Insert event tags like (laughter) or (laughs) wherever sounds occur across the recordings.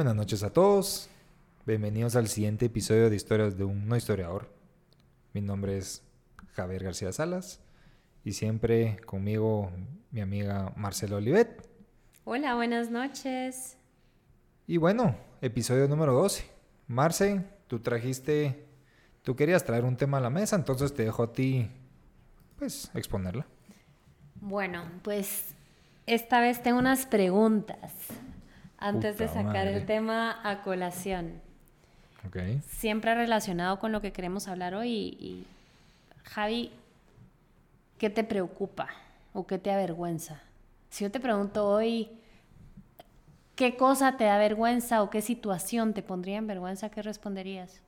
Buenas noches a todos. Bienvenidos al siguiente episodio de Historias de un no historiador. Mi nombre es Javier García Salas y siempre conmigo mi amiga Marcela Olivet. Hola, buenas noches. Y bueno, episodio número 12. Marce, tú trajiste, tú querías traer un tema a la mesa, entonces te dejo a ti, pues, exponerla. Bueno, pues esta vez tengo unas preguntas antes de sacar madre. el tema a colación. Ok. Siempre relacionado con lo que queremos hablar hoy. Y, Javi, ¿qué te preocupa o qué te avergüenza? Si yo te pregunto hoy, ¿qué cosa te da vergüenza o qué situación te pondría en vergüenza? ¿Qué responderías?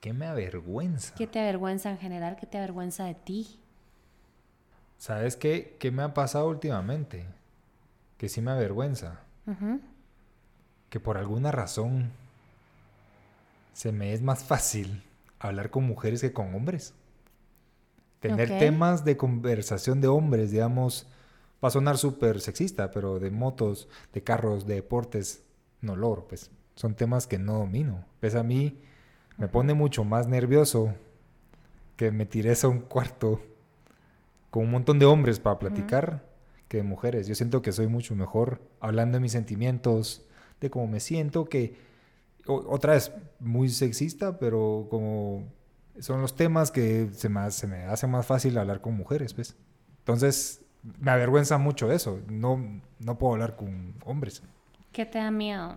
¿Qué me avergüenza? ¿Qué te avergüenza en general? ¿Qué te avergüenza de ti? ¿Sabes qué? ¿Qué me ha pasado últimamente? Que sí me avergüenza. Que por alguna razón se me es más fácil hablar con mujeres que con hombres. Tener temas de conversación de hombres, digamos, va a sonar súper sexista, pero de motos, de carros, de deportes, no logro, pues. Son temas que no domino. Pues a mí me pone mucho más nervioso que me tires a un cuarto con un montón de hombres para platicar que de mujeres. Yo siento que soy mucho mejor hablando de mis sentimientos, de cómo me siento, que o- otra vez muy sexista, pero como son los temas que se me, se me hace más fácil hablar con mujeres, pues. Entonces, me avergüenza mucho eso. No, no puedo hablar con hombres. ¿Qué te da miedo?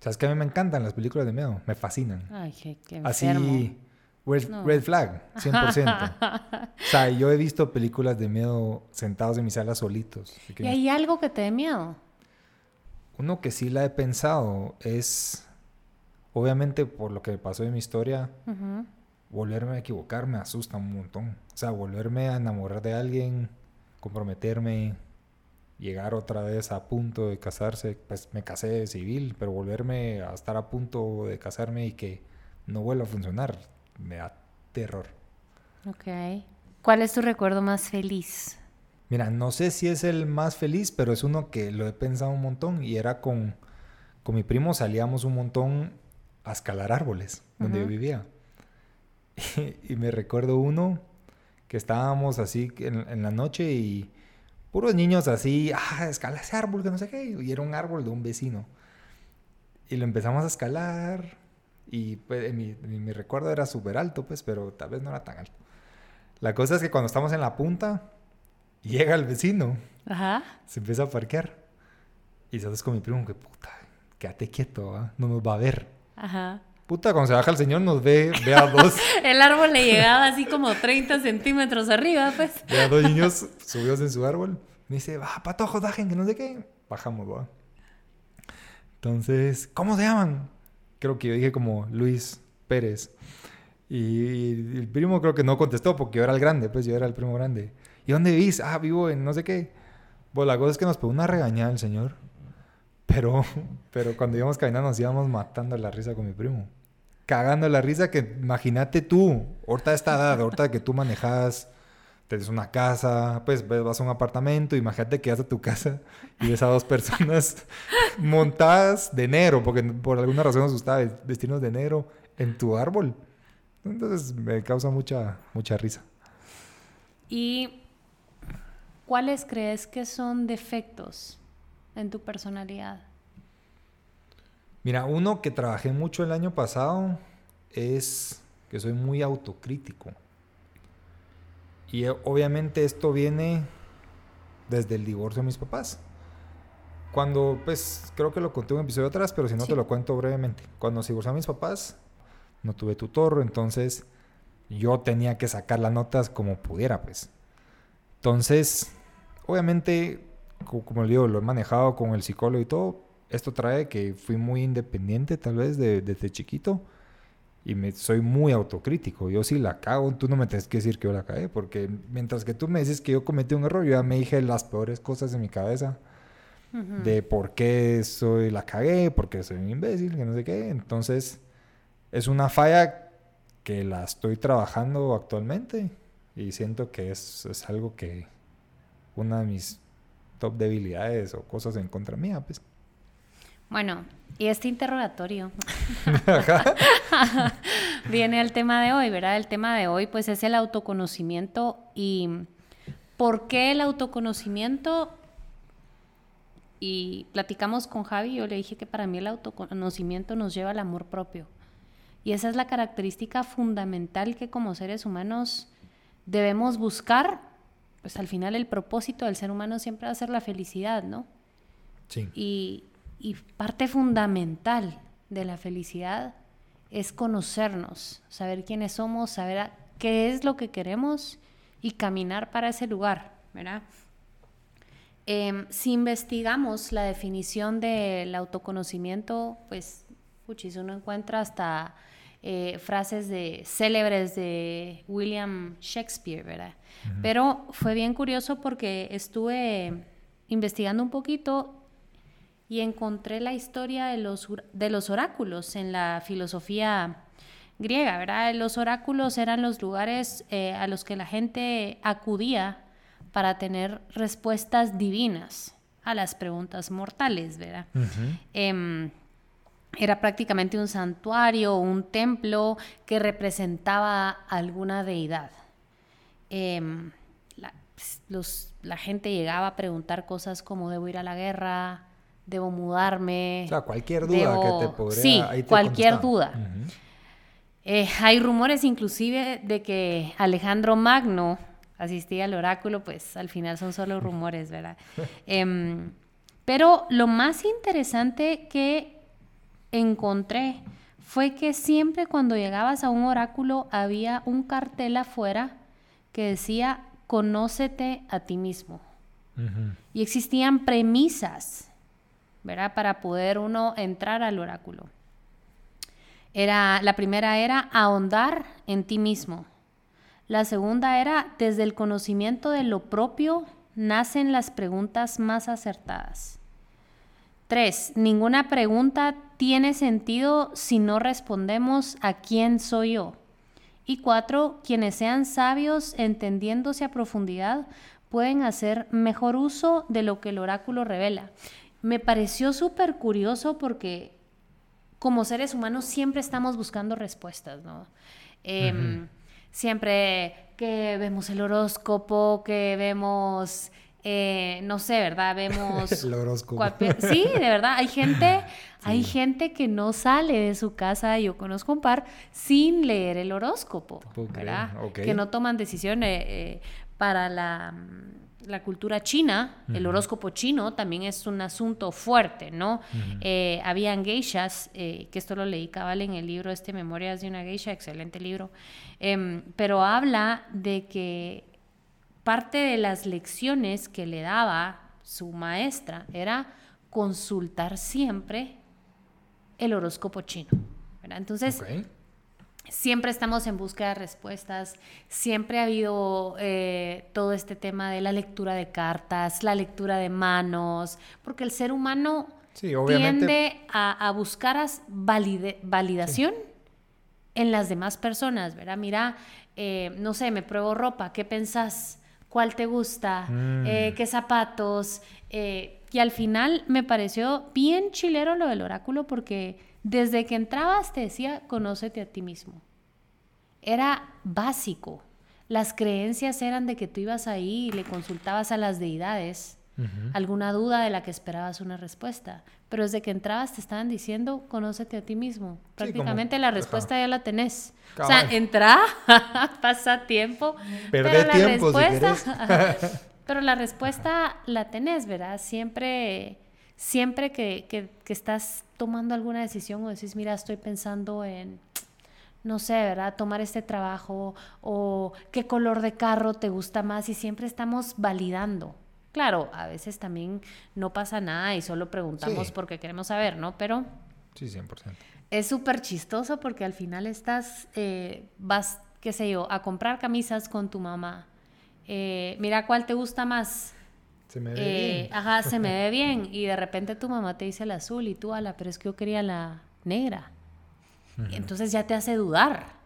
¿Sabes que a mí me encantan las películas de miedo? Me fascinan. Ay, qué, qué Así. Red, No. red flag, 100%. (laughs) o sea, yo he visto películas de miedo sentados en mi sala solitos. ¿Y hay algo que te dé miedo? Uno que sí la he pensado es, obviamente por lo que pasó en mi historia, volverme a equivocar me asusta un montón. O sea, volverme a enamorar de alguien, comprometerme, llegar otra vez a punto de casarse, pues me casé de civil, pero volverme a estar a punto de casarme y que no vuelva a funcionar, me da terror. Ok. ¿Cuál es tu recuerdo más feliz? Mira, no sé si es el más feliz, pero es uno que lo he pensado un montón y era con, con mi primo salíamos un montón a escalar árboles donde yo vivía. (laughs) Y, me recuerdo uno que estábamos así en, en la noche y puros niños así, ah, escala ese árbol, que no sé qué, y era un árbol de un vecino. Y lo empezamos a escalar y pues, mi, recuerdo era súper alto, pues, pero tal vez no era tan alto. La cosa es que cuando estamos en la punta, llega el vecino, Ajá. se empieza a parquear. Y sabes con mi primo que puta, quédate quieto, ¿ah? no nos va a ver. Ajá. Puta, cuando se baja el señor nos ve, ve a dos, (laughs) El árbol le llegaba así como 30 centímetros arriba, pues. ve a dos niños subidos en su árbol. Me dice, va, patojos, bajen, que no sé qué. Bajamos, va. Entonces, ¿cómo se llaman? Creo que yo dije como Luis Pérez. Y el primo creo que no contestó porque yo era el grande, pues yo era el primo grande. ¿Y dónde vivís? Ah, vivo en no sé qué. Pues la cosa es que nos pegó una regañada el señor. Pero, (laughs) pero cuando íbamos caminando nos íbamos matando la risa con mi primo. Cagando la risa que imagínate tú, ahorita esta edad, ahorita que tú manejas, tienes una casa, pues vas a un apartamento, imagínate que vas a tu casa y ves a dos personas (laughs) montadas de negro, porque por alguna razón nos gustaba vestirnos de negro en tu árbol. Entonces me causa mucha, mucha risa. ¿Y cuáles crees que son defectos en tu personalidad? Mira, uno que trabajé mucho el año pasado es que soy muy autocrítico. Y eh, obviamente esto viene desde el divorcio de mis papás. Cuando, pues, creo que lo conté un episodio atrás, pero si no Sí. te lo cuento brevemente. Cuando se divorciaron mis papás, no tuve tutor, entonces yo tenía que sacar las notas como pudiera, pues. Entonces, obviamente, co- como le digo, lo he manejado con el psicólogo y todo. Esto trae que fui muy independiente, tal vez, de- desde chiquito. Y me, soy muy autocrítico. Yo si la cago, tú no me tienes que decir que yo la cagué. Porque mientras que tú me dices que yo cometí un error, yo ya me dije las peores cosas en mi cabeza. De por qué soy la cagué, por qué soy un imbécil, que no sé qué. Entonces, es una falla que la estoy trabajando actualmente. Y siento que es, es algo que una de mis top debilidades o cosas en contra mía, pues. Bueno, y este interrogatorio (laughs) (laughs) viene al tema de hoy, ¿verdad? El tema de hoy pues es el autoconocimiento y ¿por qué el autoconocimiento? Y platicamos con Javi, yo le dije que para mí el autoconocimiento nos lleva al amor propio. Y esa es la característica fundamental que como seres humanos debemos buscar. Pues al final el propósito del ser humano siempre va a ser la felicidad, ¿no? Sí. Y, y parte fundamental de la felicidad es conocernos, saber quiénes somos, saber qué es lo que queremos y caminar para ese lugar, ¿verdad? Em, si investigamos la definición del autoconocimiento, pues, puchis, uno encuentra hasta eh, frases de célebres de William Shakespeare, ¿verdad? Pero fue bien curioso porque estuve investigando un poquito y encontré la historia de los, de los oráculos en la filosofía griega, ¿verdad? Los oráculos eran los lugares eh, a los que la gente acudía para tener respuestas divinas a las preguntas mortales, ¿verdad? Em, era prácticamente un santuario, un templo que representaba alguna deidad. Em, la, los, la gente llegaba a preguntar cosas como debo ir a la guerra, debo mudarme. O sea, cualquier duda que te podría... Sí, cualquier duda. Eh, hay rumores inclusive de que Alejandro Magno asistía al oráculo, pues al final son solo (laughs) rumores, ¿verdad? Em, pero lo más interesante que encontré fue que siempre cuando llegabas a un oráculo había un cartel afuera que decía, conócete a ti mismo. Y existían premisas Para poder uno entrar al oráculo. Era, la primera era ahondar en ti mismo. La segunda era, desde el conocimiento de lo propio nacen las preguntas más acertadas. Tres, ninguna pregunta tiene sentido si no respondemos a quién soy yo. Y cuatro, quienes sean sabios entendiéndose a profundidad pueden hacer mejor uso de lo que el oráculo revela me pareció súper curioso porque como seres humanos siempre estamos buscando respuestas, ¿no? Em, siempre que vemos el horóscopo, que vemos, eh, no sé, ¿verdad? Vemos... (laughs) el horóscopo. Sí, de verdad, hay gente, (laughs) hay gente que no sale de su casa, yo conozco un par, sin leer el horóscopo, ¿verdad? Que no toman decisiones eh, para la la cultura china, el horóscopo chino también es un asunto fuerte, ¿no? Eh, habían geishas, eh, que esto lo leí cabal en el libro este Memorias de una geisha, excelente libro, em, pero habla de que parte de las lecciones que le daba su maestra era consultar siempre el horóscopo chino. Entonces, siempre estamos en busca de respuestas, siempre ha habido eh, todo este tema de la lectura de cartas, la lectura de manos, porque el ser humano tiende a, buscar validación en las demás personas, ¿verdad? Mira, eh, no sé, me pruebo ropa, ¿qué pensás? ¿Cuál te gusta? Mm. Eh, ¿Qué zapatos? y al final me pareció bien chilero lo del oráculo porque desde que entrabas te decía, conócete a ti mismo. Era básico. Las creencias eran de que tú ibas ahí y le consultabas a las deidades alguna duda de la que esperabas una respuesta. Pero desde que entrabas te estaban diciendo, conócete a ti mismo. Prácticamente la respuesta ya la tenés. O sea, entra, (laughs) pasa tiempo. Perdé pero tiempo, la respuesta, (laughs) pero la respuesta la tenés, ¿verdad? Siempre siempre que, que, estás tomando alguna decisión o decís, mira, estoy pensando en, no sé, ¿verdad? Tomar este trabajo o qué color de carro te gusta más y siempre estamos validando. Claro, a veces también no pasa nada y solo preguntamos porque queremos saber, ¿no? Pero... Sí, 100%. Es súper chistoso porque al final estás, eh, vas, qué sé yo, a comprar camisas con tu mamá. Eh, mira cuál te gusta más se me ve bien. Eh, ajá, se me (laughs) ve bien. Y de repente tu mamá te dice la azul y tú, ala, pero es que yo quería la negra. Entonces ya te hace dudar.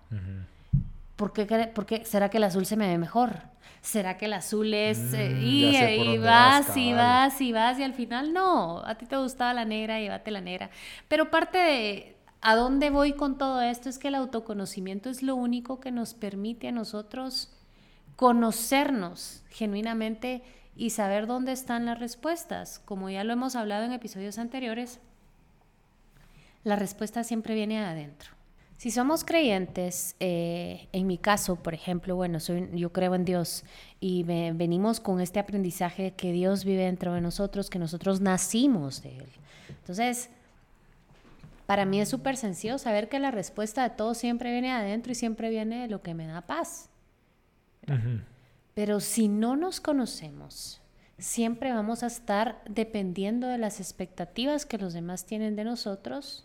¿por qué, cre- por qué- será que el azul se me ve mejor? ¿Será que el azul es... eh, Mm, y, por y vas, vas, y vas, y vas, y al final no, a ti te gustaba la negra, llévate la negra. Pero parte de a dónde voy con todo esto es que el autoconocimiento es lo único que nos permite a nosotros conocernos genuinamente y saber dónde están las respuestas. Como ya lo hemos hablado en episodios anteriores, la respuesta siempre viene de adentro. Si somos creyentes, eh, en mi caso, por ejemplo, bueno, soy, yo creo en Dios y ve- venimos con este aprendizaje que Dios vive dentro de nosotros, que nosotros nacimos de Él. Entonces, para mí es súper sencillo saber que la respuesta de todo siempre viene de adentro y siempre viene de lo que me da paz. Ujú. Pero si no nos conocemos, siempre vamos a estar dependiendo de las expectativas que los demás tienen de nosotros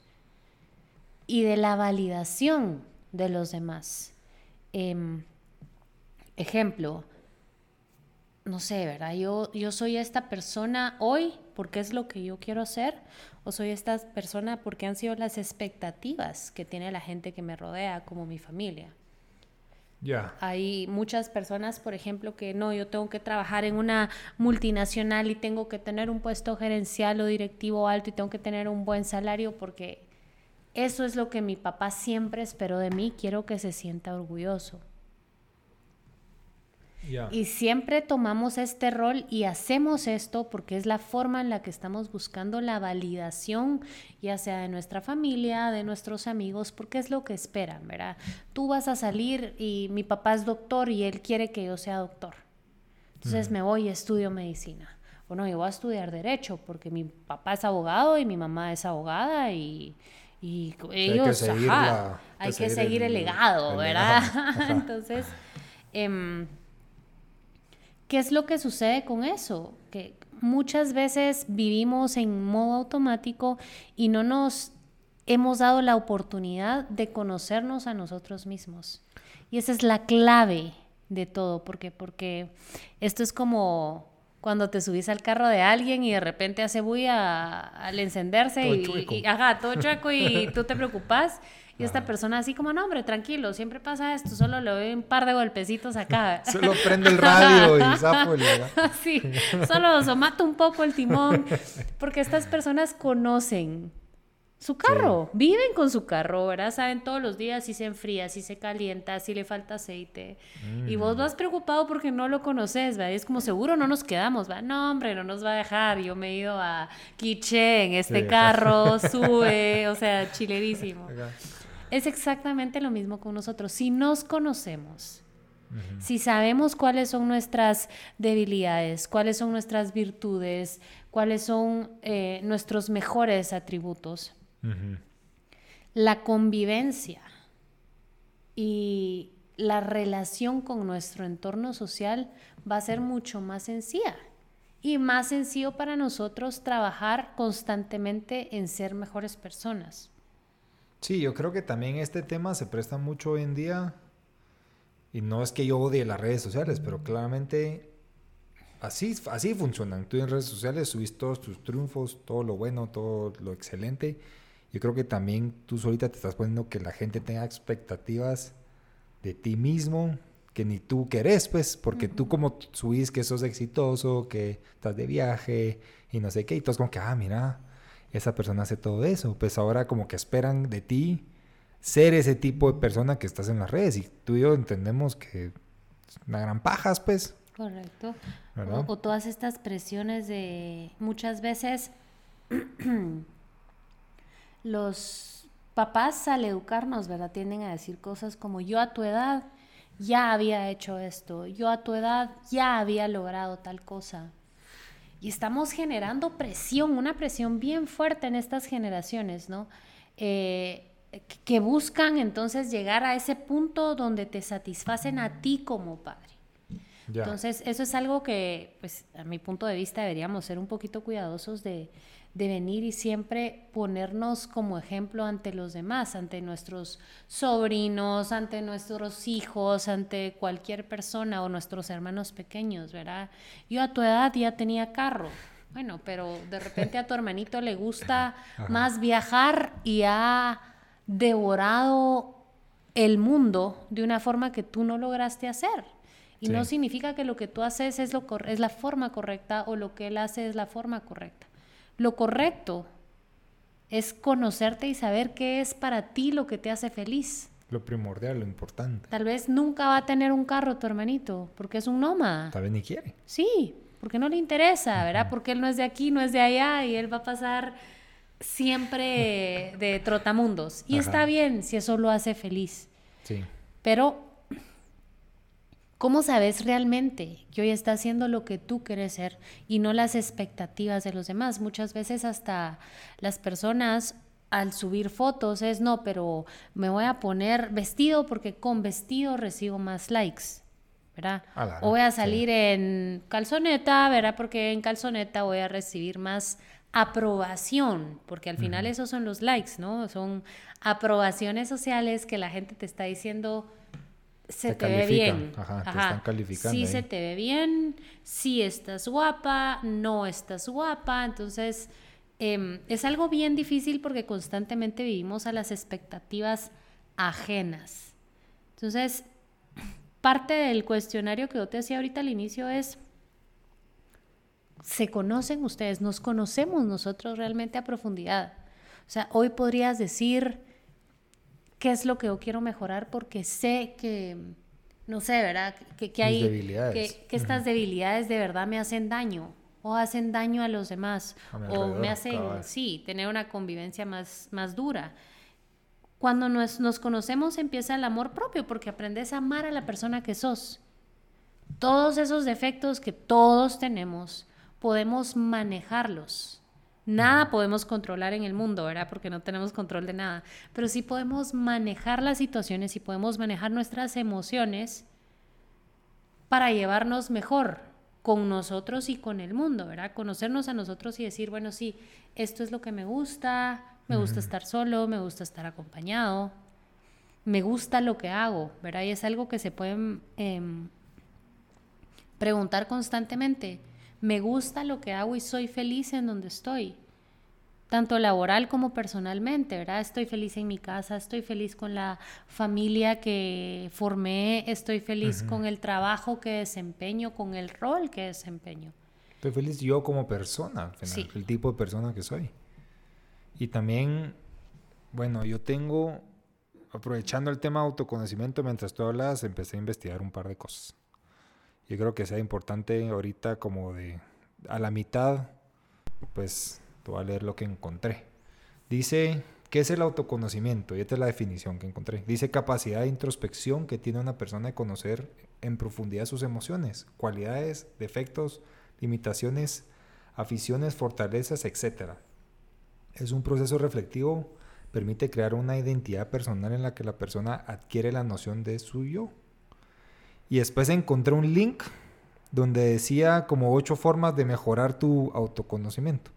y de la validación de los demás. Em, ejemplo, no sé, ¿verdad? Yo, yo soy esta persona hoy porque es lo que yo quiero hacer o soy esta persona porque han sido las expectativas que tiene la gente que me rodea, como mi familia. Hay muchas personas, por ejemplo, que no, yo tengo que trabajar en una multinacional y tengo que tener un puesto gerencial o directivo alto y tengo que tener un buen salario porque eso es lo que mi papá siempre esperó de mí, quiero que se sienta orgulloso. Y siempre tomamos este rol y hacemos esto porque es la forma en la que estamos buscando la validación, ya sea de nuestra familia, de nuestros amigos, porque es lo que esperan, ¿verdad? Tú vas a salir y mi papá es doctor y él quiere que yo sea doctor. Entonces me voy y estudio medicina. Bueno, yo voy a estudiar derecho porque mi papá es abogado y mi mamá es abogada y, y que ellos, seguir ajá, la- hay que que seguir seguir el, el- legado, el ¿verdad? (laughs) legado. (laughs) Entonces, em, ¿Qué es lo que sucede con eso? Que muchas veces vivimos en modo automático y no nos hemos dado la oportunidad de conocernos a nosotros mismos. Y esa es la clave de todo, porque porque esto es como cuando te subís al carro de alguien y de repente hace bulla al encenderse Todo y, y- ajá, todo chueco y tú te preocupas y esta persona así como, no hombre, tranquilo, siempre pasa esto, solo le doy un par de golpecitos acá. (laughs) Solo (laughs) prende el radio y zafo el... (laughs) Sí, solo somata un poco el timón, porque estas personas conocen su carro, viven con su carro, ¿verdad? Saben todos los días si se enfría, si se calienta, si le falta aceite. Y vos vas preocupado porque no lo conoces, ¿verdad? Y es como seguro no nos quedamos, ¿verdad? No, hombre, no nos va a dejar. Yo me he ido a Quiché en este Sí. carro, sube, o sea, chilerísimo. Es exactamente lo mismo con nosotros. Si nos conocemos, si sabemos cuáles son nuestras debilidades, cuáles son nuestras virtudes, cuáles son eh, nuestros mejores atributos, la convivencia y la relación con nuestro entorno social va a ser mucho más sencilla y más sencillo para nosotros trabajar constantemente en ser mejores personas. Sí, yo creo que también este tema se presta mucho hoy en día. Y no es que yo odie las redes sociales, pero claramente así, así funcionan. Tú en redes sociales subís todos tus triunfos, todo lo bueno, todo lo excelente. Yo creo que también tú solita te estás poniendo que la gente tenga expectativas de ti mismo que ni tú querés, pues, porque tú como subís que sos exitoso, que estás de viaje y no sé qué, y todos como que, ah, mira, esa persona hace todo eso, pues ahora como que esperan de ti ser ese tipo de persona que estás en las redes y tú y yo entendemos que es una gran pajas, pues, Correcto. O, o todas estas presiones de muchas veces (clears throat) los papás al educarnos, ¿verdad? Tienden a decir cosas como yo a tu edad ya había hecho esto, yo a tu edad ya había logrado tal cosa. Y estamos generando presión, una presión bien fuerte en estas generaciones, ¿no? Eh, que buscan entonces llegar a ese punto donde te satisfacen a ti como padre. Entonces, eso es algo que, pues, a mi punto de vista, deberíamos ser un poquito cuidadosos de, de venir y siempre ponernos como ejemplo ante los demás, ante nuestros sobrinos, ante nuestros hijos, ante cualquier persona o nuestros hermanos pequeños, ¿verdad? Yo a tu edad ya tenía carro. Bueno, pero de repente a tu hermanito le gusta (laughs) más viajar y ha devorado el mundo de una forma que tú no lograste hacer. Y Sí. no significa que lo que tú haces es, lo es la forma correcta o lo que él hace es la forma correcta. Lo correcto es conocerte y saber qué es para ti lo que te hace feliz. Lo primordial, lo importante. Tal vez nunca va a tener un carro tu hermanito, porque es un nómada. Tal vez ni quiere. Sí, porque no le interesa, ¿verdad? Porque él no es de aquí, no es de allá y él va a pasar siempre de trotamundos. Y Ajá. está bien si eso lo hace feliz. Sí. Pero, ¿cómo sabes realmente que hoy está haciendo lo que tú quieres ser y no las expectativas de los demás? Muchas veces hasta las personas al subir fotos es, no, pero me voy a poner vestido porque con vestido recibo más likes, ¿verdad? Ah, o voy a sí. salir en calzoneta, ¿verdad? Porque en calzoneta voy a recibir más aprobación, porque al final esos son los likes, ¿no? Son aprobaciones sociales que la gente te está diciendo se Te te, ve bien. ajá, te están calificando Sí ahí. se te ve bien, sí estás guapa, no estás guapa. Entonces, em, es algo bien difícil porque constantemente vivimos a las expectativas ajenas. Entonces, (clears throat) parte del cuestionario que yo te hacía ahorita al inicio es, ¿se conocen ustedes? ¿Nos conocemos nosotros realmente a profundidad? O sea, hoy podrías decir qué es lo que yo quiero mejorar porque sé que, no sé, ¿verdad? Que, que hay, debilidades. que, que estas debilidades de verdad me hacen daño o hacen daño a los demás A o me hacen, cabal. sí, tener una convivencia más, más dura. Cuando nos, nos conocemos empieza el amor propio porque aprendes a amar a la persona que sos. Todos esos defectos que todos tenemos, podemos manejarlos. Nada podemos controlar en el mundo, ¿verdad? Porque no tenemos control de nada. Pero sí podemos manejar las situaciones y podemos manejar nuestras emociones para llevarnos mejor con nosotros y con el mundo, ¿verdad? Conocernos a nosotros y decir, bueno, sí, esto es lo que me gusta, me gusta estar solo, me gusta estar acompañado, me gusta lo que hago, ¿verdad? Y es algo que se pueden em, preguntar constantemente. Me gusta lo que hago y soy feliz en donde estoy, tanto laboral como personalmente, ¿verdad? Estoy feliz en mi casa, estoy feliz con la familia que formé, estoy feliz con el trabajo que desempeño, con el rol que desempeño. Estoy feliz yo como persona, Sí. el tipo de persona que soy. Y también, bueno, yo tengo, aprovechando el tema autoconocimiento, mientras tú hablas, empecé a investigar un par de cosas. Yo creo que sea importante ahorita como de a la mitad, pues te voy a leer lo que encontré. Dice, ¿qué es el autoconocimiento? Y esta es la definición que encontré. Dice capacidad de introspección que tiene una persona de conocer en profundidad sus emociones, cualidades, defectos, limitaciones, aficiones, fortalezas, etc. Es un proceso reflectivo, permite crear una identidad personal en la que la persona adquiere la noción de su yo. Y después encontré un link donde decía como ocho formas de mejorar tu autoconocimiento.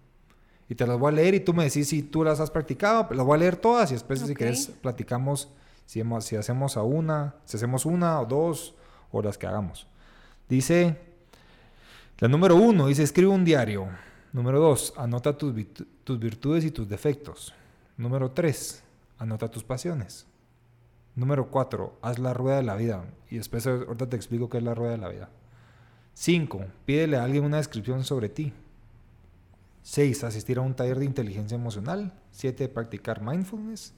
Y te las voy a leer y tú me decís si tú las has practicado. Las voy a leer todas y después si Ok. quieres platicamos si, hemos- si hacemos a una, si hacemos una o dos o las que hagamos. Dice, la número uno dice escribe un diario. Número dos, anota tus, virtu- tus virtudes y tus defectos. Número tres, anota tus pasiones. Número cuatro, haz la rueda de la vida. Y después ahorita te explico qué es la rueda de la vida. 5. Pídele a alguien una descripción sobre ti. 6. Asistir a un taller de inteligencia emocional. 7. Practicar mindfulness.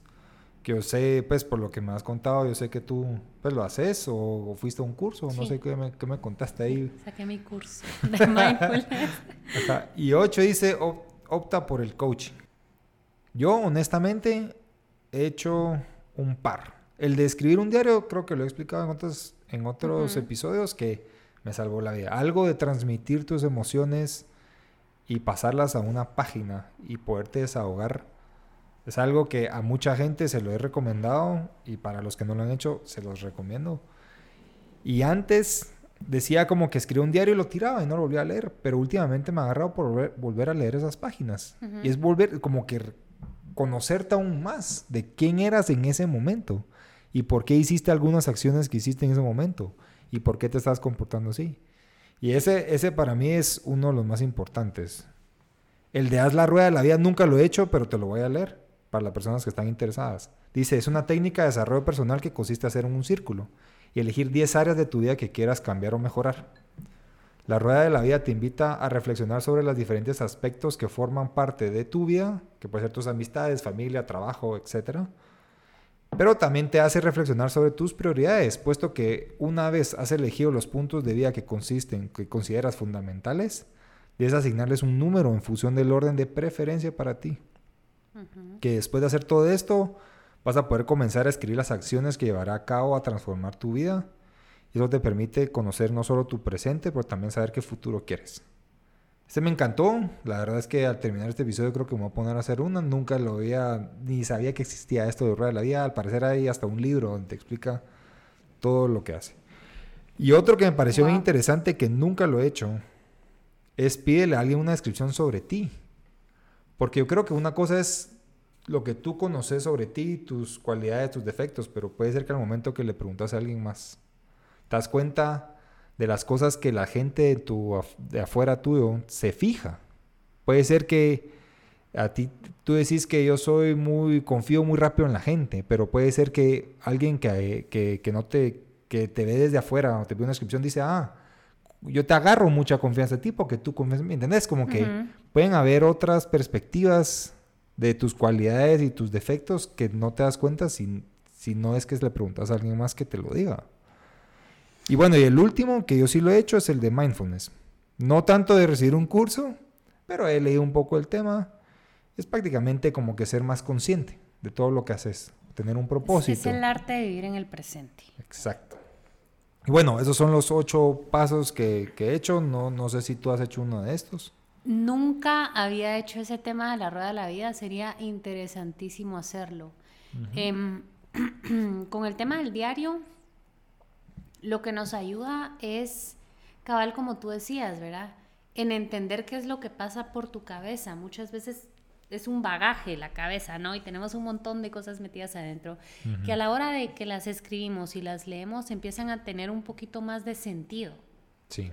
Que yo sé, pues por lo que me has contado, yo sé que tú pues lo haces o, o fuiste a un curso, no Sí. sé qué me, qué me contaste ahí. (laughs) Saqué mi curso de (laughs) mindfulness. Ajá. Y 8 dice, "Op- opta por el coaching. Yo honestamente he hecho un par. El de escribir un diario, creo que lo he explicado en otros, en otros episodios, que me salvó la vida. Algo de transmitir tus emociones y pasarlas a una página y poderte desahogar. Es algo que a mucha gente se lo he recomendado y para los que no lo han hecho, se los recomiendo. Y antes decía como que escribía un diario y lo tiraba y no lo volvía a leer, pero últimamente me ha agarrado por volver, volver a leer esas páginas. Y es volver como que conocerte aún más de quién eras en ese momento y por qué hiciste algunas acciones que hiciste en ese momento y por qué te estás comportando así. Y ese, ese para mí es uno de los más importantes. El de haz la rueda de la vida nunca lo he hecho, pero te lo voy a leer para las personas que están interesadas. Dice, es una técnica de desarrollo personal que consiste en hacer un círculo y elegir 10 áreas de tu vida que quieras cambiar o mejorar. La rueda de la vida te invita a reflexionar sobre los diferentes aspectos que forman parte de tu vida, que pueden ser tus amistades, familia, trabajo, etc. Pero también te hace reflexionar sobre tus prioridades, puesto que una vez has elegido los puntos de vida que consisten, que consideras fundamentales, debes asignarles un número en función del orden de preferencia para ti. Que después de hacer todo esto, vas a poder comenzar a escribir las acciones que llevará a cabo a transformar tu vida. Y eso te permite conocer no solo tu presente, pero también saber qué futuro quieres. Este me encantó. La verdad es que al terminar este episodio creo que me voy a poner a hacer una. Nunca lo había, ni sabía que existía esto de Rueda de la Vida. Al parecer hay hasta un libro donde te explica todo lo que hace. Y otro que me pareció muy interesante, que nunca lo he hecho, es pídele a alguien una descripción sobre ti. Porque yo creo que una cosa es lo que tú conoces sobre ti, tus cualidades, tus defectos, pero puede ser que al momento que le preguntas a alguien más, te das cuenta de las cosas que la gente de, tu, de afuera tuyo se fija. Puede ser que a ti tú decís que yo soy muy, confío muy rápido en la gente, pero puede ser que alguien que, que, que no te, que te ve desde afuera o te ve una descripción dice, ah, yo te agarro mucha confianza a ti porque tú confías, ¿me entendés? Como que pueden haber otras perspectivas de tus cualidades y tus defectos que no te das cuenta si, si no es que le preguntas a alguien más que te lo diga. Y bueno, y el último que yo sí lo he hecho es el de mindfulness. No tanto de recibir un curso, pero he leído un poco el tema. Es prácticamente como que ser más consciente de todo lo que haces, tener un propósito. Es el arte de vivir en el presente. Exacto. Y bueno, esos son los ocho pasos que, he hecho. No, no sé si tú has hecho uno de estos. Nunca había hecho ese tema de la rueda de la vida. Sería interesantísimo hacerlo. Em, (clears throat) con el tema del diario, lo que nos ayuda es, cabal, como tú decías, ¿verdad? En entender qué es lo que pasa por tu cabeza. Muchas veces es un bagaje la cabeza, ¿no? Y tenemos un montón de cosas metidas adentro que a la hora de que las escribimos y las leemos empiezan a tener un poquito más de sentido. Sí.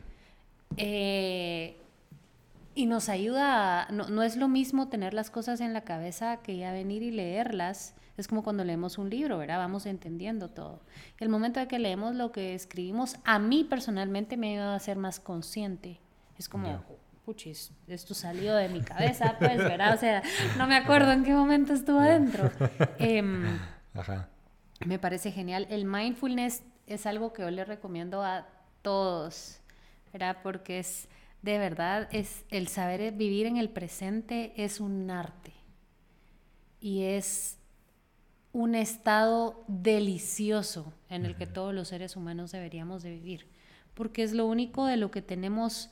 Eh, y nos ayuda, no, no, es lo mismo tener las cosas en la cabeza que ya venir y leerlas. Es como cuando leemos un libro, ¿verdad? Vamos entendiendo todo. El momento de que leemos lo que escribimos, a mí personalmente me ayuda a ser más consciente. Es como, puchis, esto salió de mi cabeza, (laughs) pues, ¿verdad? O sea, no me acuerdo en qué momento estuvo adentro. (laughs) Em, Ajá. Me parece genial. El mindfulness es algo que yo le recomiendo a todos, ¿verdad? Porque es, de verdad, es el saber vivir en el presente es un arte. Y es un estado delicioso en el que todos los seres humanos deberíamos de vivir, porque es lo único de lo que tenemos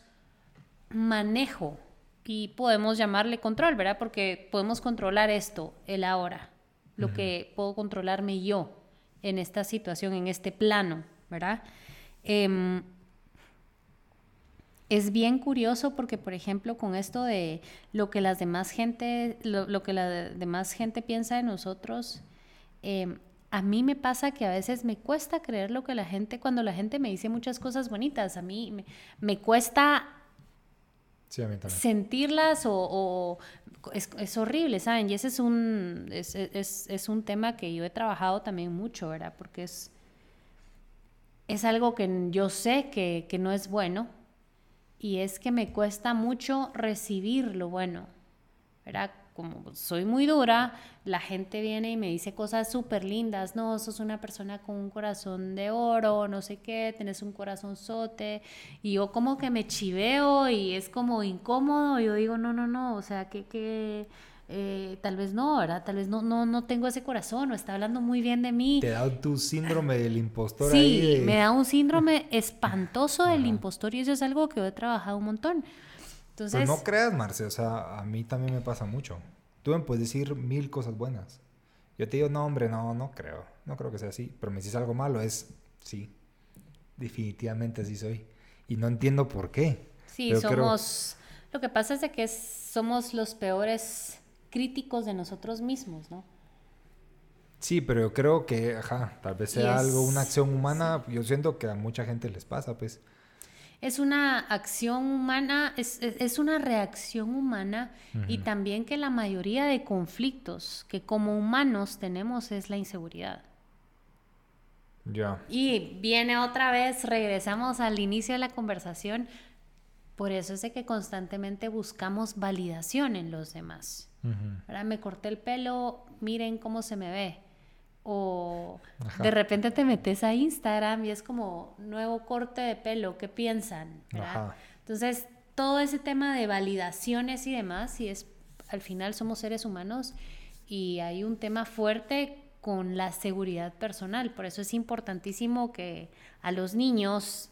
manejo y podemos llamarle control, ¿verdad? Porque podemos controlar esto, el ahora, lo que puedo controlarme yo en esta situación, en este plano, ¿verdad? Em, es bien curioso porque, por ejemplo, con esto de lo que las demás gente, lo, que la demás gente piensa de nosotros, em, a mí me pasa que a veces me cuesta creer lo que la gente, cuando la gente me dice muchas cosas bonitas, a mí me, me cuesta sentirlas o, es, horrible, ¿saben? Y ese es un, es, un tema que yo he trabajado también mucho, ¿verdad? Porque es, es algo que yo sé que, que no es bueno y es que me cuesta mucho recibir lo bueno, ¿verdad? Como soy muy dura, la gente viene y me dice cosas súper lindas, no, sos una persona con un corazón de oro, no sé qué, tenés un corazón sote, y yo como que me chiveo y es como incómodo, y yo digo, no, no, no, o sea, que, que eh, tal vez no, ¿verdad? Tal vez no, no, no tengo ese corazón, o está hablando muy bien de mí. Te da tu síndrome del impostor. Sí, me da un síndrome (laughs) espantoso del impostor y eso es algo que yo he trabajado un montón. Entonces... no creas, Marce, o sea, a mí también me pasa mucho. Tú me puedes decir mil cosas buenas. Yo te digo, no, hombre, no, no creo. No creo que sea así. Pero me dices algo malo, es sí. Definitivamente así soy. Y no entiendo por qué. Sí, somos... Lo que pasa es de que somos los peores críticos de nosotros mismos, ¿no? Sí, pero yo creo que, ajá, tal vez sea algo, una acción humana. Yo siento que a mucha gente les pasa, pues. Es una acción humana, es, es, una reacción humana y también que la mayoría de conflictos que como humanos tenemos es la inseguridad. Ya. Y viene otra vez, regresamos al inicio de la conversación, por eso es de que constantemente buscamos validación en los demás. Ahora me corté el pelo, miren cómo se me ve. O de repente te metes a Instagram y es como nuevo corte de pelo, ¿qué piensan? Entonces, todo ese tema de validaciones y demás, y es al final somos seres humanos y hay un tema fuerte con la seguridad personal. Por eso es importantísimo que a los niños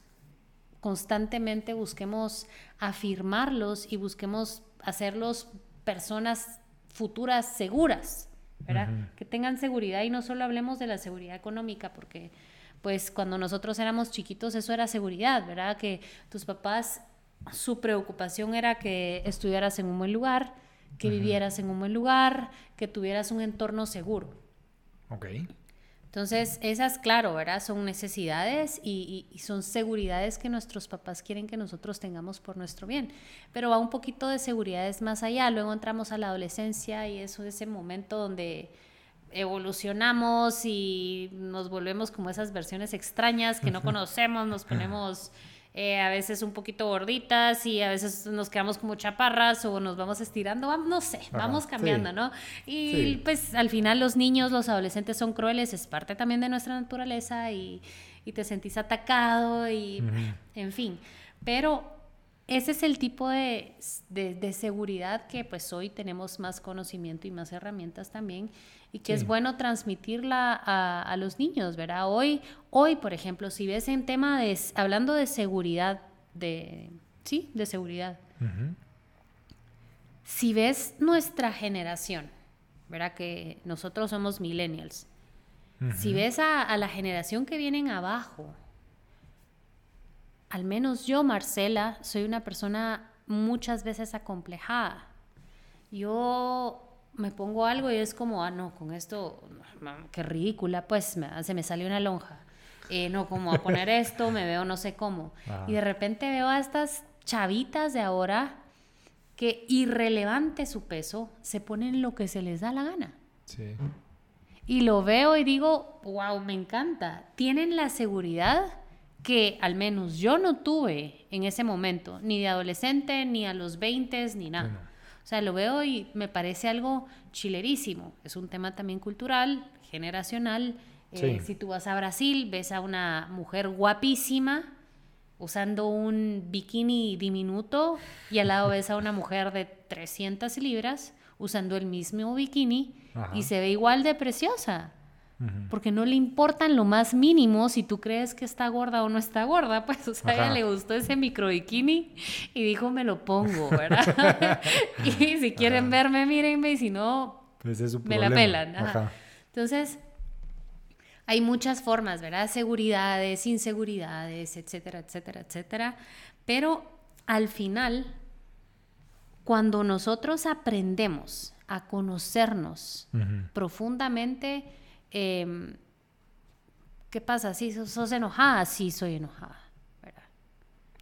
constantemente busquemos afirmarlos y busquemos hacerlos personas futuras seguras, ¿verdad? Que tengan seguridad y no solo hablemos de la seguridad económica, porque pues cuando nosotros éramos chiquitos eso era seguridad, ¿verdad? Que tus papás, su preocupación era que estudiaras en un buen lugar, que vivieras en un buen lugar, que tuvieras un entorno seguro. Ok. Entonces, esas, claro, ¿verdad? Son necesidades y, son seguridades que nuestros papás quieren que nosotros tengamos por nuestro bien. Pero va un poquito de seguridades más allá. Luego entramos a la adolescencia y eso es ese momento donde evolucionamos y nos volvemos como esas versiones extrañas que no conocemos, nos ponemos eh, a veces un poquito gorditas y a veces nos quedamos como chaparras o nos vamos estirando, no sé, vamos cambiando, ¿no? Y pues al final los niños, los adolescentes son crueles, es parte también de nuestra naturaleza y, te sentís atacado y en fin, pero ese es el tipo de, seguridad que pues hoy tenemos más conocimiento y más herramientas también y que es bueno transmitirla a, los niños, ¿verdad? Hoy, hoy, por ejemplo, si ves en tema de, hablando de seguridad, de, sí, de seguridad, si ves nuestra generación, ¿verdad? Que nosotros somos millennials, si ves a, a la generación que vienen abajo, al menos yo, Marcela, soy una persona muchas veces acomplejada. Yo me pongo algo y es como, ah, no, con esto, qué ridícula, pues se me salió una lonja. Eh, no, como a poner esto, me veo no sé cómo. (laughs) Y de repente veo a estas chavitas de ahora que irrelevante su peso, se ponen lo que se les da la gana. Sí. Y lo veo y digo, wow, me encanta. Tienen la seguridad que al menos yo no tuve en ese momento, ni de adolescente, ni a los 20, ni nada. O sea, lo veo y me parece algo chilerísimo. Es un tema también cultural, generacional. Eh, si tú vas a Brasil, ves a una mujer guapísima usando un bikini diminuto y al lado ves a una mujer de 300 libras usando el mismo bikini y se ve igual de preciosa porque no le importan lo más mínimo si tú crees que está gorda o no está gorda, (laughs) pues o sea, a ella le gustó ese micro bikini y dijo me lo pongo, ¿verdad? (laughs) (laughs) y si quieren verme, mírenme y si no, pues me la pelan. Entonces, hay muchas formas, ¿verdad? Seguridades, inseguridades, etcétera, etcétera, etcétera. Pero al final, cuando nosotros aprendemos a conocernos profundamente, Em, ¿qué pasa? ¿Sí, sos, enojada? Sí, soy enojada.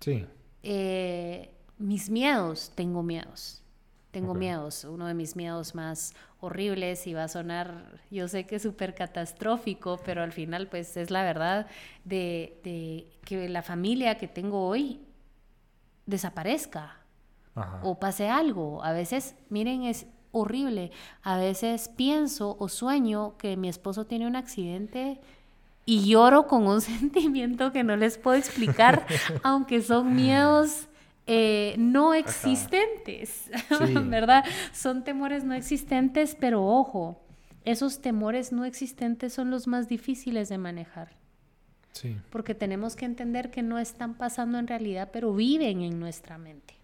Sí. Eh, mis miedos, tengo miedos. Tengo miedos. Uno de mis miedos más horribles y va a sonar, yo sé que es súper catastrófico, pero al final pues es la verdad de, que la familia que tengo hoy desaparezca o pase algo. A veces, miren, es horrible. A veces pienso o sueño que mi esposo tiene un accidente y lloro con un (laughs) sentimiento que no les puedo explicar, (laughs) aunque son miedos eh, no existentes, (laughs) ¿verdad? Son temores no existentes, pero ojo, esos temores no existentes son los más difíciles de manejar. Sí. Porque tenemos que entender que no están pasando en realidad, pero viven en nuestra mente.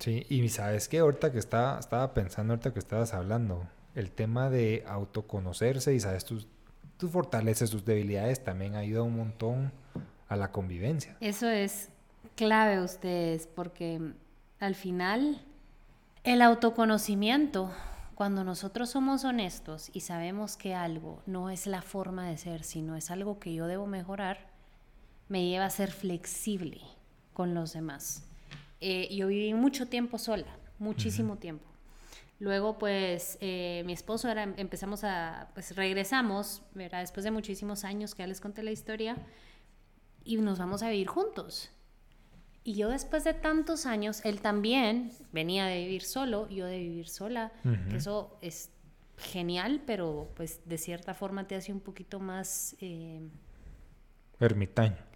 Sí, y sabes que ahorita que estaba, estaba pensando, ahorita que estabas hablando, el tema de autoconocerse y sabes tus, tus fortalezas, tus debilidades también ayuda un montón a la convivencia. Eso es clave ustedes, porque al final el autoconocimiento, cuando nosotros somos honestos y sabemos que algo no es la forma de ser, sino es algo que yo debo mejorar, me lleva a ser flexible con los demás. Eh, yo viví mucho tiempo sola, muchísimo tiempo. Luego, pues, eh, mi esposo era, empezamos a, pues, regresamos, ¿verdad? Después de muchísimos años que ya les conté la historia, y nos vamos a vivir juntos. Y yo después de tantos años, él también venía de vivir solo, yo de vivir sola. Eso es genial, pero pues de cierta forma te hace un poquito más... Eh, ermitaño.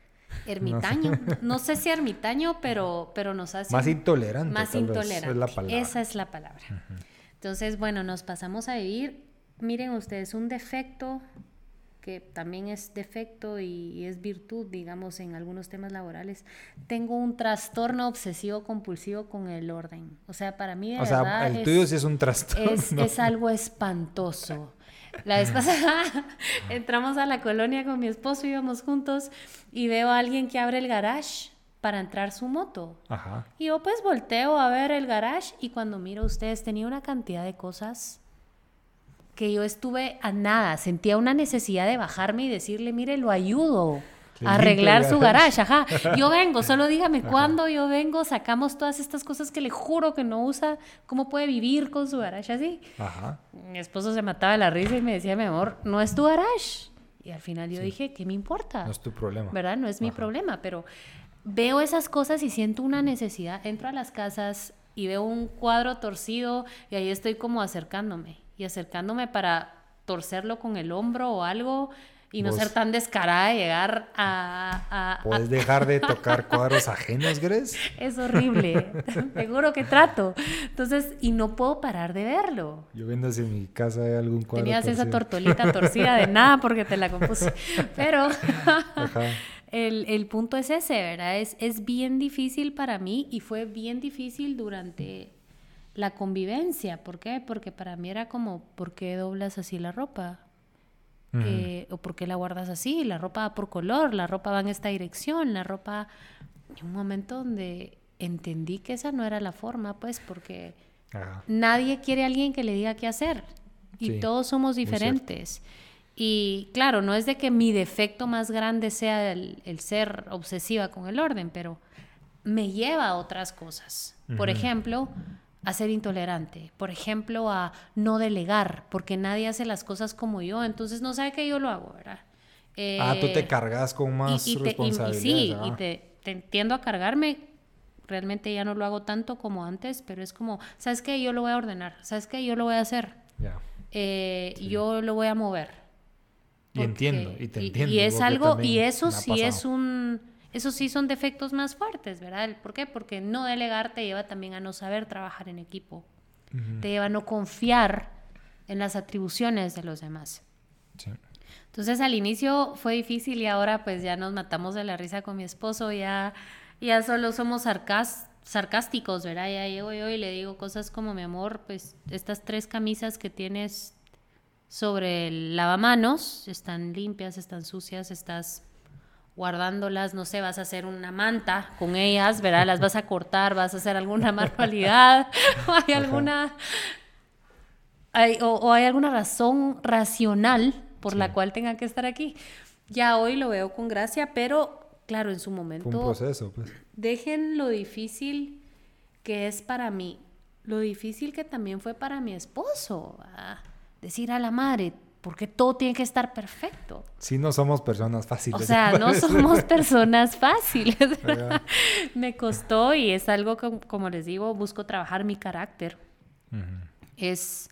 Ermitaño. (laughs) No sé. si ermitaño, pero, pero nos hace... Más intolerante. Más intolerante. es la palabra. Esa es la palabra. Entonces, bueno, nos pasamos a vivir. Miren ustedes, un defecto que también es defecto y, es virtud, digamos, en algunos temas laborales, tengo un trastorno obsesivo compulsivo con el orden. O sea, para mí de o sea, el tuyo sí es un trastorno. Es, (laughs) algo espantoso. La vez pasada (laughs) entramos a la colonia con mi esposo, íbamos juntos y veo a alguien que abre el garage para entrar su moto. Ajá. Y yo pues volteo a ver el garage y cuando miro ustedes tenía una cantidad de cosas que yo estuve a nada, sentía una necesidad de bajarme y decirle, mire, lo ayudo a arreglar su garage, ajá. Yo vengo, (laughs) solo dígame cuándo yo vengo, sacamos todas estas cosas que le juro que no usa, cómo puede vivir con su garage así. Ajá. Mi esposo se mataba de la risa y me decía, mi amor, no es tu garage. Y al final yo dije, ¿qué me importa? No es tu problema. ¿Verdad? No es mi problema, pero veo esas cosas y siento una necesidad. Entro a las casas y veo un cuadro torcido y ahí estoy como acercándome y acercándome para torcerlo con el hombro o algo y no ser tan descarada de llegar a... ¿Puedes dejar de tocar cuadros ajenos, Gres? Es horrible, seguro que trato. Entonces, y no puedo parar de verlo. Yo viendo si en mi casa hay algún cuadro Tenías esa tortolita torcida de nada porque te la compuse. Pero el, el, punto es ese, ¿verdad? Es, es bien difícil para mí y fue bien difícil durante la convivencia. ¿Por qué? Porque para mí era como, ¿por qué doblas así la ropa? Eh, ¿O por qué la guardas así? La ropa va por color, la ropa va en esta dirección, la ropa... Y un momento donde entendí que esa no era la forma, pues, porque nadie quiere a alguien que le diga qué hacer. Y todos somos diferentes. Y claro, no es de que mi defecto más grande sea el, ser obsesiva con el orden, pero me lleva a otras cosas. Por ejemplo, a ser intolerante, por ejemplo, a no delegar, porque nadie hace las cosas como yo, entonces no sabe que yo lo hago, ¿verdad? ah, tú te eh, cargas con más y, responsabilidad. sí, y te, entiendo a cargarme, realmente ya no lo hago tanto como antes, pero es como, ¿sabes qué? Yo lo voy a ordenar, ¿sabes qué? Yo lo voy a hacer. Eh, yo lo voy a mover. y entiendo, y te entiendo. Y, es algo, y eso sí es un esos sí son defectos más fuertes, ¿verdad? ¿Por qué? Porque no delegar te lleva también a no saber trabajar en equipo. Te lleva a no confiar en las atribuciones de los demás. Entonces al inicio fue difícil y ahora pues ya nos matamos de la risa con mi esposo, ya, ya solo somos sarcásticos, ¿verdad? Ya llego yo y le digo cosas como, mi amor, pues estas tres camisas que tienes sobre el lavamanos están limpias, están sucias, estás guardándolas, no sé, vas a hacer una manta con ellas, ¿verdad? Las vas a cortar, vas a hacer alguna (laughs) manualidad, o hay alguna... o, hay alguna razón racional por la cual tenga que estar aquí. Ya hoy lo veo con gracia, pero claro, en su momento... un proceso, pues. Dejen lo difícil que es para mí, lo difícil que también fue para mi esposo. Decir a la madre, porque todo tiene que estar perfecto. Sí, no somos personas fáciles. O sea, (laughs) no somos personas fáciles. (laughs) Me costó y es algo que, como les digo, busco trabajar mi carácter. Es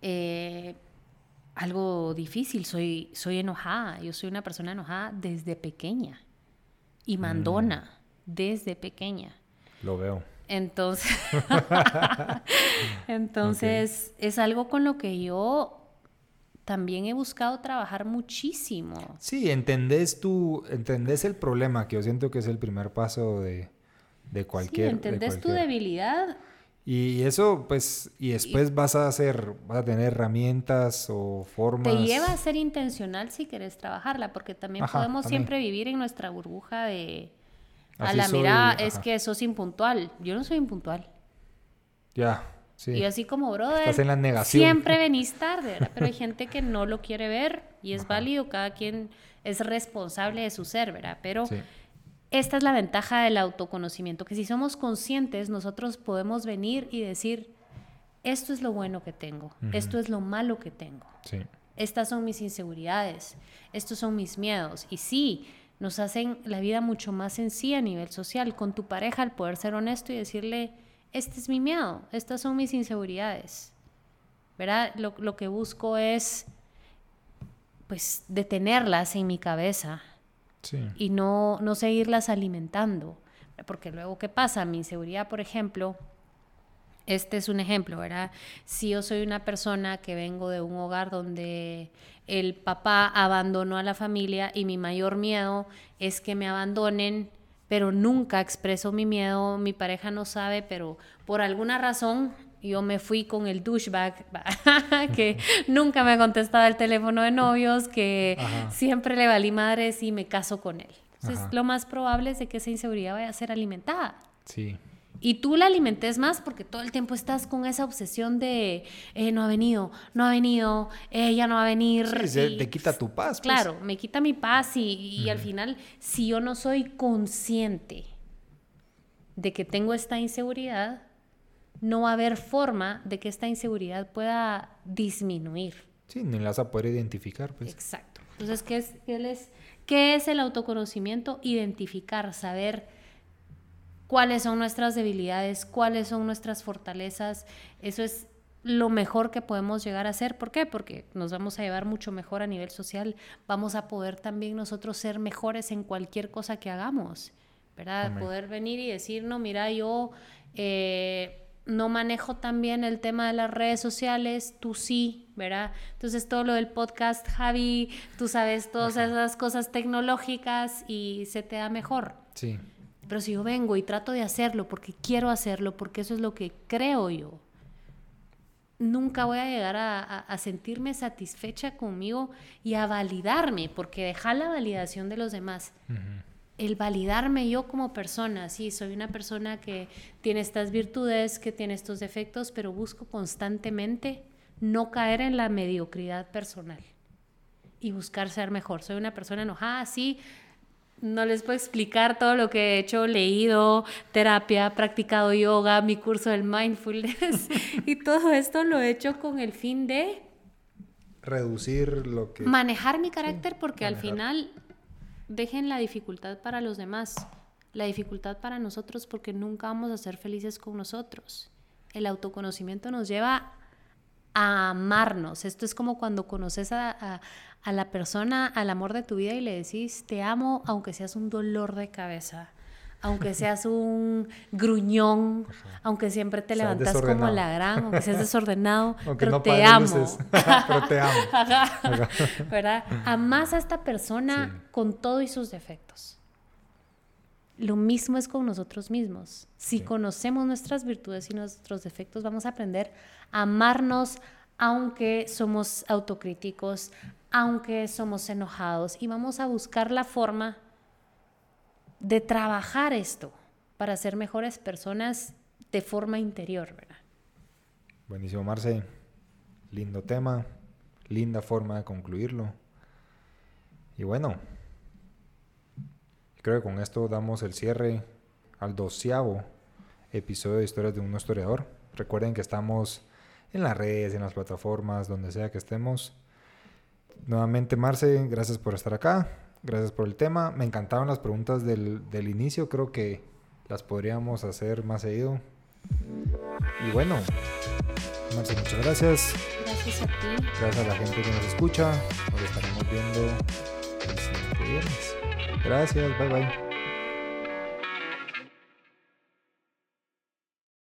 eh, algo difícil. Soy, soy enojada. Yo soy una persona enojada desde pequeña y mandona mm. desde pequeña. Lo veo. Entonces, (laughs) entonces es algo con lo que yo también he buscado trabajar muchísimo. Sí, entendés tú, entendés el problema, que yo siento que es el primer paso de, de cualquier... Sí, entendés tu debilidad. Y eso, pues, y después vas a hacer, vas a tener herramientas o formas... Te lleva a ser intencional si querés trabajarla, porque también podemos siempre vivir en nuestra burbuja de... a la mirada, es que sos impuntual. Yo no soy impuntual. Ya. Y así como, brother, siempre (laughs) venís tarde, ¿verdad? Pero hay gente que no lo quiere ver y es válido, cada quien es responsable de su ser, ¿verdad? Pero esta es la ventaja del autoconocimiento, que si somos conscientes, nosotros podemos venir y decir, esto es lo bueno que tengo, esto es lo malo que tengo. Estas son mis inseguridades, estos son mis miedos. Y sí, nos hacen la vida mucho más sencilla a nivel social. Con tu pareja, al poder ser honesto y decirle, este es mi miedo, estas son mis inseguridades. ¿Verdad? Lo, lo que busco es, pues, detenerlas en mi cabeza y no, no seguirlas alimentando. Porque luego, ¿qué pasa? Mi inseguridad, por ejemplo, este es un ejemplo, ¿verdad? Si yo soy una persona que vengo de un hogar donde el papá abandonó a la familia y mi mayor miedo es que me abandonen, pero nunca expreso mi miedo, mi pareja no sabe, pero por alguna razón yo me fui con el douchebag (laughs) que nunca me ha contestado el teléfono de novios, que siempre le valí madres y me caso con él. Entonces, lo más probable es de que esa inseguridad vaya a ser alimentada. Sí. Y tú la alimentes más porque todo el tiempo estás con esa obsesión de eh, no ha venido, no ha venido, ella no va a venir. Sí, te quita tu paz. Pues. Claro, me quita mi paz y, y al final, si yo no soy consciente de que tengo esta inseguridad, no va a haber forma de que esta inseguridad pueda disminuir. Sí, ni la vas a poder identificar. Pues. Exacto. Entonces, ¿qué es, qué, es, ¿qué es el autoconocimiento? Identificar, saber cuáles son nuestras debilidades, cuáles son nuestras fortalezas. Eso es lo mejor que podemos llegar a hacer. ¿Por qué? Porque nos vamos a llevar mucho mejor a nivel social. Vamos a poder también nosotros ser mejores en cualquier cosa que hagamos. ¿Verdad? Poder venir y decir, no, mira, yo... Eh, no manejo también el tema de las redes sociales, tú sí, ¿verdad? Entonces todo lo del podcast, Javi, tú sabes todas esas cosas tecnológicas y se te da mejor. Sí. Pero si yo vengo y trato de hacerlo porque quiero hacerlo, porque eso es lo que creo yo, nunca voy a llegar a, sentirme satisfecha conmigo y a validarme, porque dejar la validación de los demás el validarme yo como persona, sí, soy una persona que tiene estas virtudes, que tiene estos defectos, pero busco constantemente no caer en la mediocridad personal y buscar ser mejor. Soy una persona enojada, sí, no les puedo explicar todo lo que he hecho, leído, terapia, practicado yoga, mi curso del mindfulness (laughs) y todo esto lo he hecho con el fin de reducir lo que manejar mi carácter porque al final dejen la dificultad para los demás, la dificultad para nosotros porque nunca vamos a ser felices con nosotros. El autoconocimiento nos lleva a amarnos. Esto es como cuando conoces a, la persona, al amor de tu vida y le decís, te amo aunque seas un dolor de cabeza aunque seas un gruñón, aunque siempre te levantas como la gran, aunque seas desordenado, (laughs) (laughs) pero, te amo. pero te amo. ¿Verdad? Amás a esta persona con todo y sus defectos. Lo mismo es con nosotros mismos. Si conocemos nuestras virtudes y nuestros defectos, vamos a aprender a amarnos aunque somos autocríticos, aunque somos enojados y vamos a buscar la forma de trabajar esto para ser mejores personas de forma interior, ¿verdad? Buenísimo, Marce. Lindo tema, linda forma de concluirlo. Y bueno, creo que con esto damos el cierre al doceavo episodio de Historias de un historiador. Recuerden que estamos en las redes, en las plataformas, donde sea que estemos. Nuevamente, Marce, gracias por estar acá. Gracias por el tema. Me encantaron las preguntas del, inicio. Creo que las podríamos hacer más seguido. Y bueno, Marce, muchas gracias. Gracias a ti. Gracias a la gente que nos escucha. Nos estaremos viendo el siguiente viernes. Gracias, bye bye.